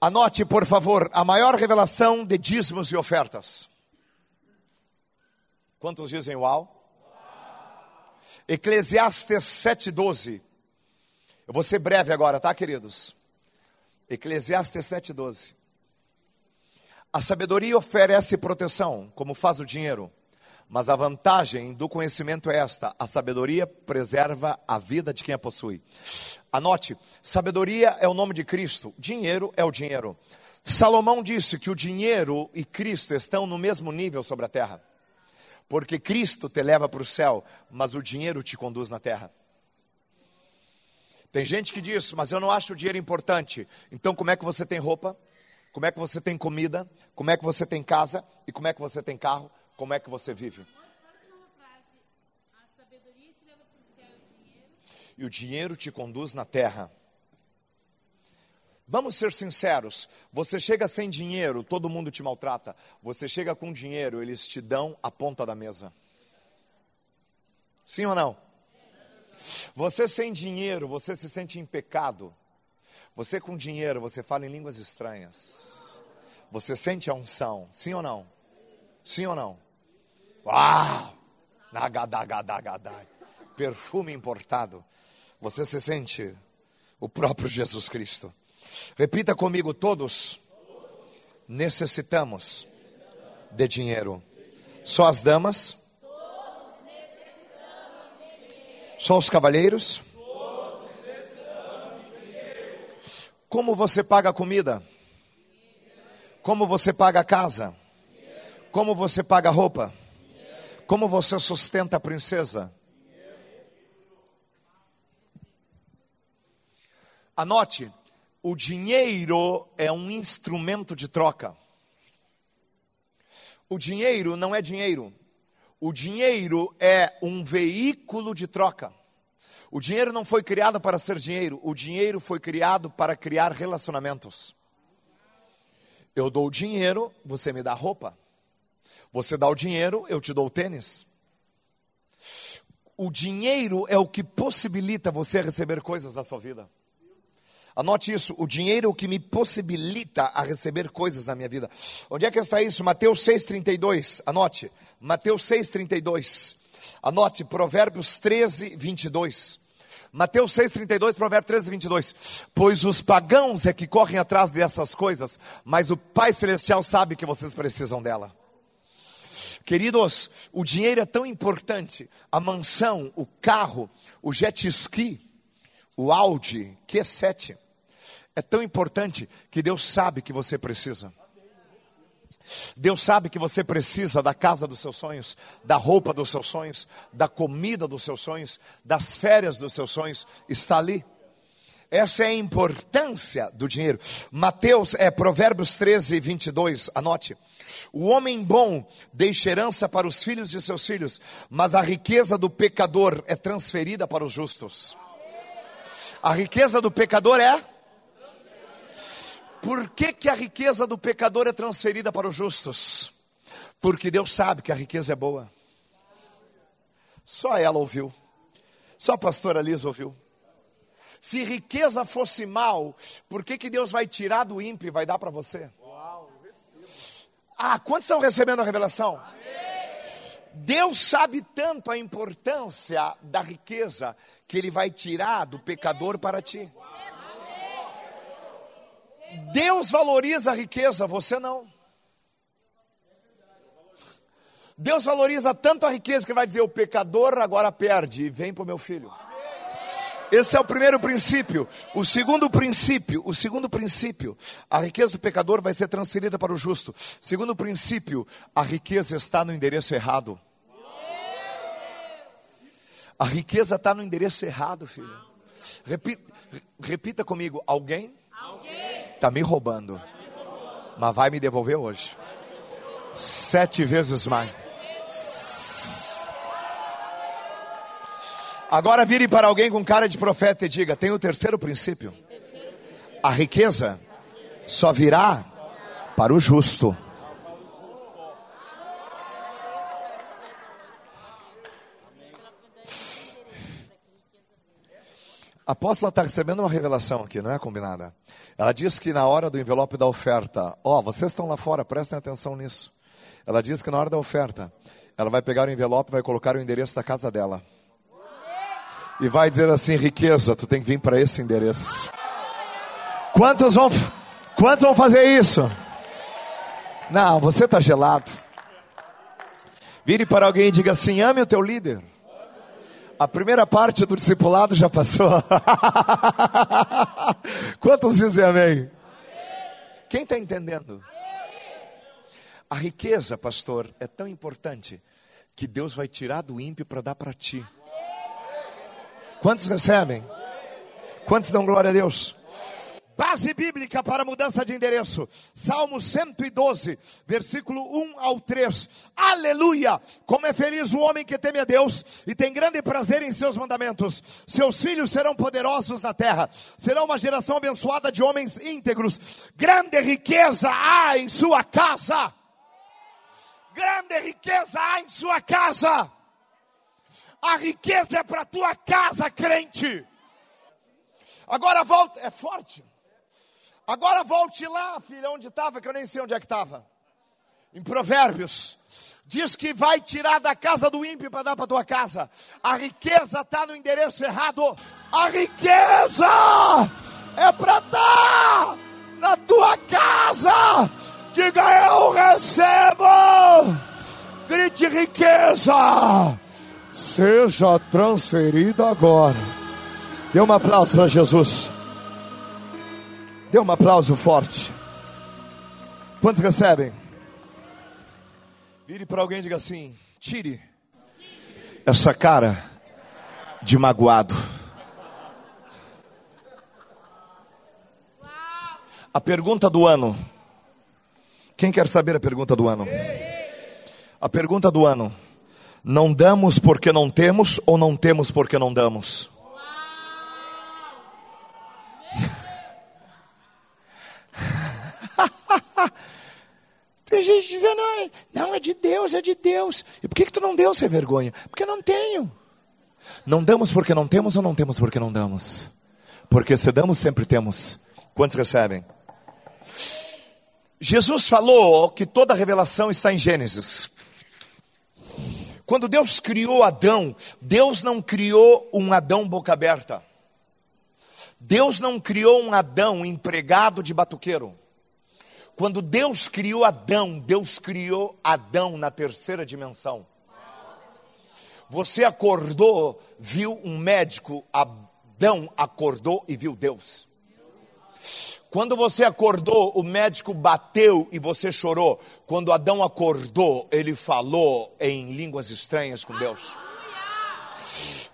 Anote, por favor, a maior revelação de dízimos e ofertas. Quantos dizem uau? Eclesiastes 7,12. Eu vou ser breve agora, tá, queridos? Eclesiastes 7,12. A sabedoria oferece proteção, como faz o dinheiro. Mas a vantagem do conhecimento é esta: a sabedoria preserva a vida de quem a possui. Anote: sabedoria é o nome de Cristo, dinheiro é o dinheiro. Salomão disse que o dinheiro e Cristo estão no mesmo nível sobre a terra, porque Cristo te leva para o céu, mas o dinheiro te conduz na terra. Tem gente que diz, mas eu não acho o dinheiro importante. Então, como é que você tem roupa? Como é que você tem comida? Como é que você tem casa? E como é que você tem carro? Como é que você vive? E o dinheiro te conduz na terra. Vamos ser sinceros, você chega sem dinheiro, todo mundo te maltrata. Você chega com dinheiro, eles te dão a ponta da mesa. Sim ou não? Você sem dinheiro, você se sente em pecado. Você com dinheiro, você fala em línguas estranhas. Você sente a unção, sim ou não? Sim ou não? Uau! Nagadagadagada. Perfume importado. Você se sente o próprio Jesus Cristo. Repita comigo, todos necessitamos de dinheiro. Só as damas? Só os cavalheiros? Como você paga a comida? Como você paga a casa? Como você paga a roupa? Como você sustenta a princesa? Anote, o dinheiro é um instrumento de troca. O dinheiro não é dinheiro. O dinheiro é um veículo de troca. O dinheiro não foi criado para ser dinheiro, o dinheiro foi criado para criar relacionamentos. Eu dou dinheiro, você me dá roupa. Você dá o dinheiro, eu te dou o tênis. O dinheiro é o que possibilita você receber coisas da sua vida. Anote isso, o dinheiro é o que me possibilita a receber coisas na minha vida. Onde é que está isso? Mateus 6,32. Anote, Mateus 6,32. Anote, Provérbios 13, 22. Mateus 6,32, Provérbios 13, 22. Pois os pagãos é que correm atrás dessas coisas, mas o Pai Celestial sabe que vocês precisam dela. Queridos, o dinheiro é tão importante. A mansão, o carro, o jet ski, o Audi Q7 é tão importante que Deus sabe que você precisa. Deus sabe que você precisa da casa dos seus sonhos, da roupa dos seus sonhos, da comida dos seus sonhos, das férias dos seus sonhos, está ali. Essa é a importância do dinheiro. Mateus, é Provérbios 13, 22, anote. O homem bom deixa herança para os filhos de seus filhos, mas a riqueza do pecador é transferida para os justos. A riqueza do pecador é? Por que, que a riqueza do pecador é transferida para os justos? Porque Deus sabe que a riqueza é boa. Só ela ouviu. Só a pastora Lisa ouviu. Se riqueza fosse mal, por que, que Deus vai tirar do ímpio e vai dar para você? Ah, quantos estão recebendo a revelação? Deus sabe tanto a importância da riqueza que Ele vai tirar do pecador para ti. Deus valoriza a riqueza, você não. Deus valoriza tanto a riqueza que vai dizer: o pecador agora perde e vem para o meu filho. Esse é o primeiro princípio. O segundo princípio, o segundo princípio, a riqueza do pecador vai ser transferida para o justo. Segundo princípio, a riqueza está no endereço errado. A riqueza está no endereço errado, filho. Repita, repita comigo: alguém está me roubando, mas vai me devolver hoje. Sete vezes mais. Agora vire para alguém com cara de profeta e diga: tem o terceiro princípio. A riqueza só virá para o justo. A apóstola está recebendo uma revelação aqui, não é combinada. Ela diz que na hora do envelope da oferta, ó, oh, vocês estão lá fora, prestem atenção nisso. Ela diz que na hora da oferta, ela vai pegar o envelope e vai colocar o endereço da casa dela. E vai dizer assim: riqueza, tu tem que vir para esse endereço. Quantos vão, quantos vão fazer isso? Não, você está gelado. Vire para alguém e diga assim: ame o teu líder. A primeira parte do discipulado já passou. Quantos dizem amém? Quem está entendendo? A riqueza, pastor, é tão importante que Deus vai tirar do ímpio para dar para ti. Quantos recebem? Quantos dão glória a Deus? Base bíblica para mudança de endereço. Salmo 112, versículo 1 ao 3. Aleluia! Como é feliz o homem que teme a Deus e tem grande prazer em seus mandamentos. Seus filhos serão poderosos na terra. Será uma geração abençoada de homens íntegros. Grande riqueza há em sua casa. Grande riqueza há em sua casa. A riqueza é para tua casa, crente. Agora volta, é forte. Agora volte lá, filha, onde estava, que eu nem sei onde é que estava. Em Provérbios. Diz que vai tirar da casa do ímpio para dar para tua casa. A riqueza está no endereço errado. A riqueza é para dar na tua casa. Diga eu recebo. Grite riqueza. Seja transferida agora. Dê um aplauso para Jesus. Dê um aplauso forte. Quantos recebem? Vire para alguém e diga assim: tire essa cara de magoado. A pergunta do ano. Quem quer saber a pergunta do ano? A pergunta do ano. Não damos porque não temos ou não temos porque não damos? Tem gente dizendo, não, não, é de Deus, é de Deus. E por que, que tu não deu sem vergonha? Porque não tenho. Não damos porque não temos ou não temos porque não damos? Porque se damos, sempre temos. Quantos recebem? Jesus falou que toda revelação está em Gênesis. Quando Deus criou Adão, Deus não criou um Adão boca aberta. Deus não criou um Adão empregado de batuqueiro. Quando Deus criou Adão, Deus criou Adão na terceira dimensão. Você acordou, viu um médico, Adão acordou e viu Deus. Quando você acordou, o médico bateu e você chorou. Quando Adão acordou, ele falou em línguas estranhas com Deus.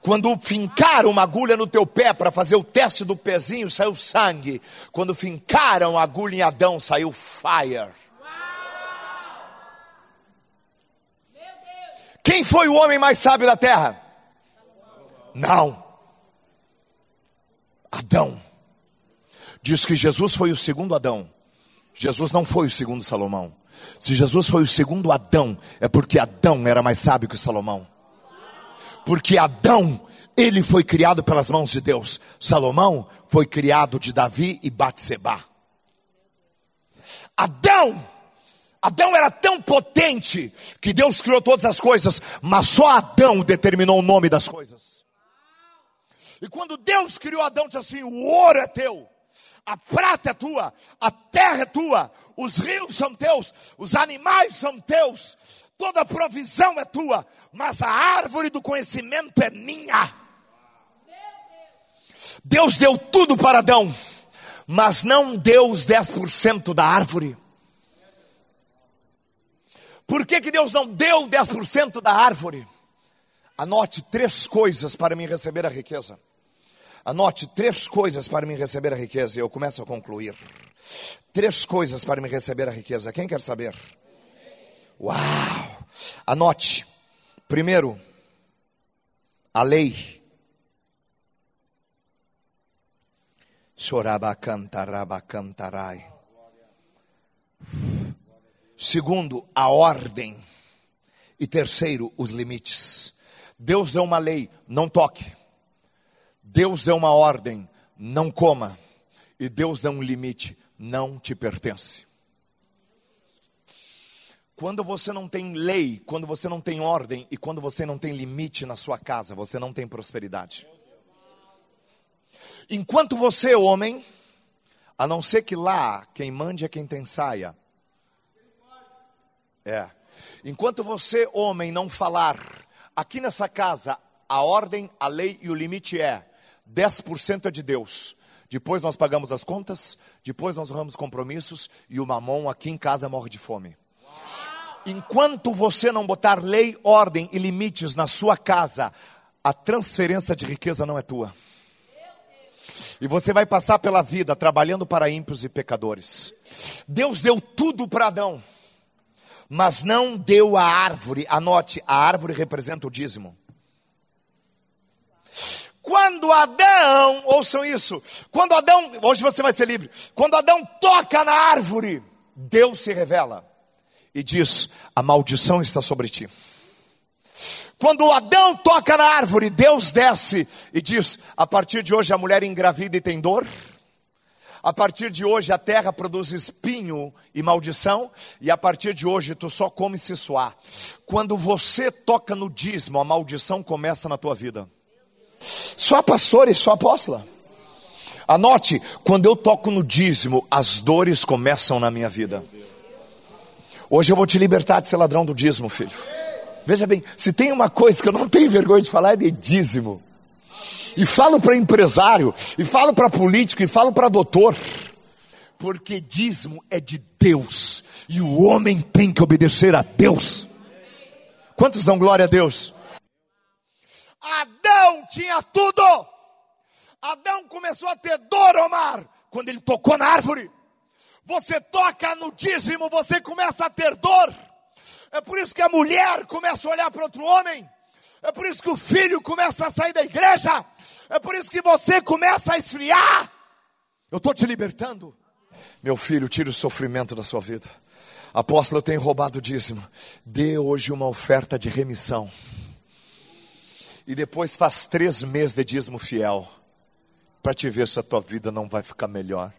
Quando fincaram uma agulha no teu pé para fazer o teste do pezinho, saiu sangue. Quando fincaram a agulha em Adão, saiu fire. Quem foi o homem mais sábio da terra? Não. Adão. Diz que Jesus foi o segundo Adão. Jesus não foi o segundo Salomão. Se Jesus foi o segundo Adão, é porque Adão era mais sábio que Salomão. Porque Adão, ele foi criado pelas mãos de Deus. Salomão foi criado de Davi e Batseba. Adão, Adão era tão potente que Deus criou todas as coisas, mas só Adão determinou o nome das coisas. E quando Deus criou Adão, disse assim: o ouro é teu, a prata é tua, a terra é tua, os rios são teus, os animais são teus, toda provisão é tua, mas a árvore do conhecimento é minha. Deus deu tudo para Adão, mas não deu os 10% da árvore. Por que, que Deus não deu 10% da árvore? Anote três coisas para me receber a riqueza. Anote três coisas para me receber a riqueza e eu começo a concluir. Três coisas para me receber a riqueza. Quem quer saber? Uau! Anote. Primeiro, a lei. Segundo, a ordem. E terceiro, os limites. Deus deu uma lei, não toque Deus deu uma ordem, não coma. E Deus deu um limite, não te pertence. Quando você não tem lei, quando você não tem ordem e quando você não tem limite na sua casa, você não tem prosperidade. Enquanto você, homem, a não ser que lá quem mande é quem tem saia. É. Enquanto você, homem, não falar, aqui nessa casa, a ordem, a lei e o limite é 10% é de Deus. Depois nós pagamos as contas, depois nós honramos compromissos e o mamão aqui em casa morre de fome. Enquanto você não botar lei, ordem e limites na sua casa, a transferência de riqueza não é tua. E você vai passar pela vida trabalhando para ímpios e pecadores. Deus deu tudo para Adão, mas não deu a árvore. Anote, a árvore representa o dízimo. Quando Adão, ouçam isso, quando Adão, hoje você vai ser livre, quando Adão toca na árvore, Deus se revela e diz: A maldição está sobre ti. Quando Adão toca na árvore, Deus desce e diz: A partir de hoje a mulher engravida e tem dor. A partir de hoje a terra produz espinho e maldição, e a partir de hoje tu só come se suar. Quando você toca no dízimo, a maldição começa na tua vida. Só pastor e só apóstola. Anote, quando eu toco no dízimo, as dores começam na minha vida. Hoje eu vou te libertar de ser ladrão do dízimo, filho. Veja bem, se tem uma coisa que eu não tenho vergonha de falar é de dízimo. E falo para empresário, e falo para político, e falo para doutor. Porque dízimo é de Deus. E o homem tem que obedecer a Deus. Quantos dão glória a Deus? Adão tinha tudo. Adão começou a ter dor, Omar, quando ele tocou na árvore você toca no dízimo, você começa a ter dor. É por isso que a mulher começa a olhar para outro homem. É por isso que o filho começa a sair da igreja. É por isso que você começa a esfriar. Eu estou te libertando. Meu filho, tire o sofrimento da sua vida. Apóstolo, eu tenho roubado dízimo. Dê hoje uma oferta de remissão. E depois faz três meses de dízimo fiel. Para te ver se a tua vida não vai ficar melhor.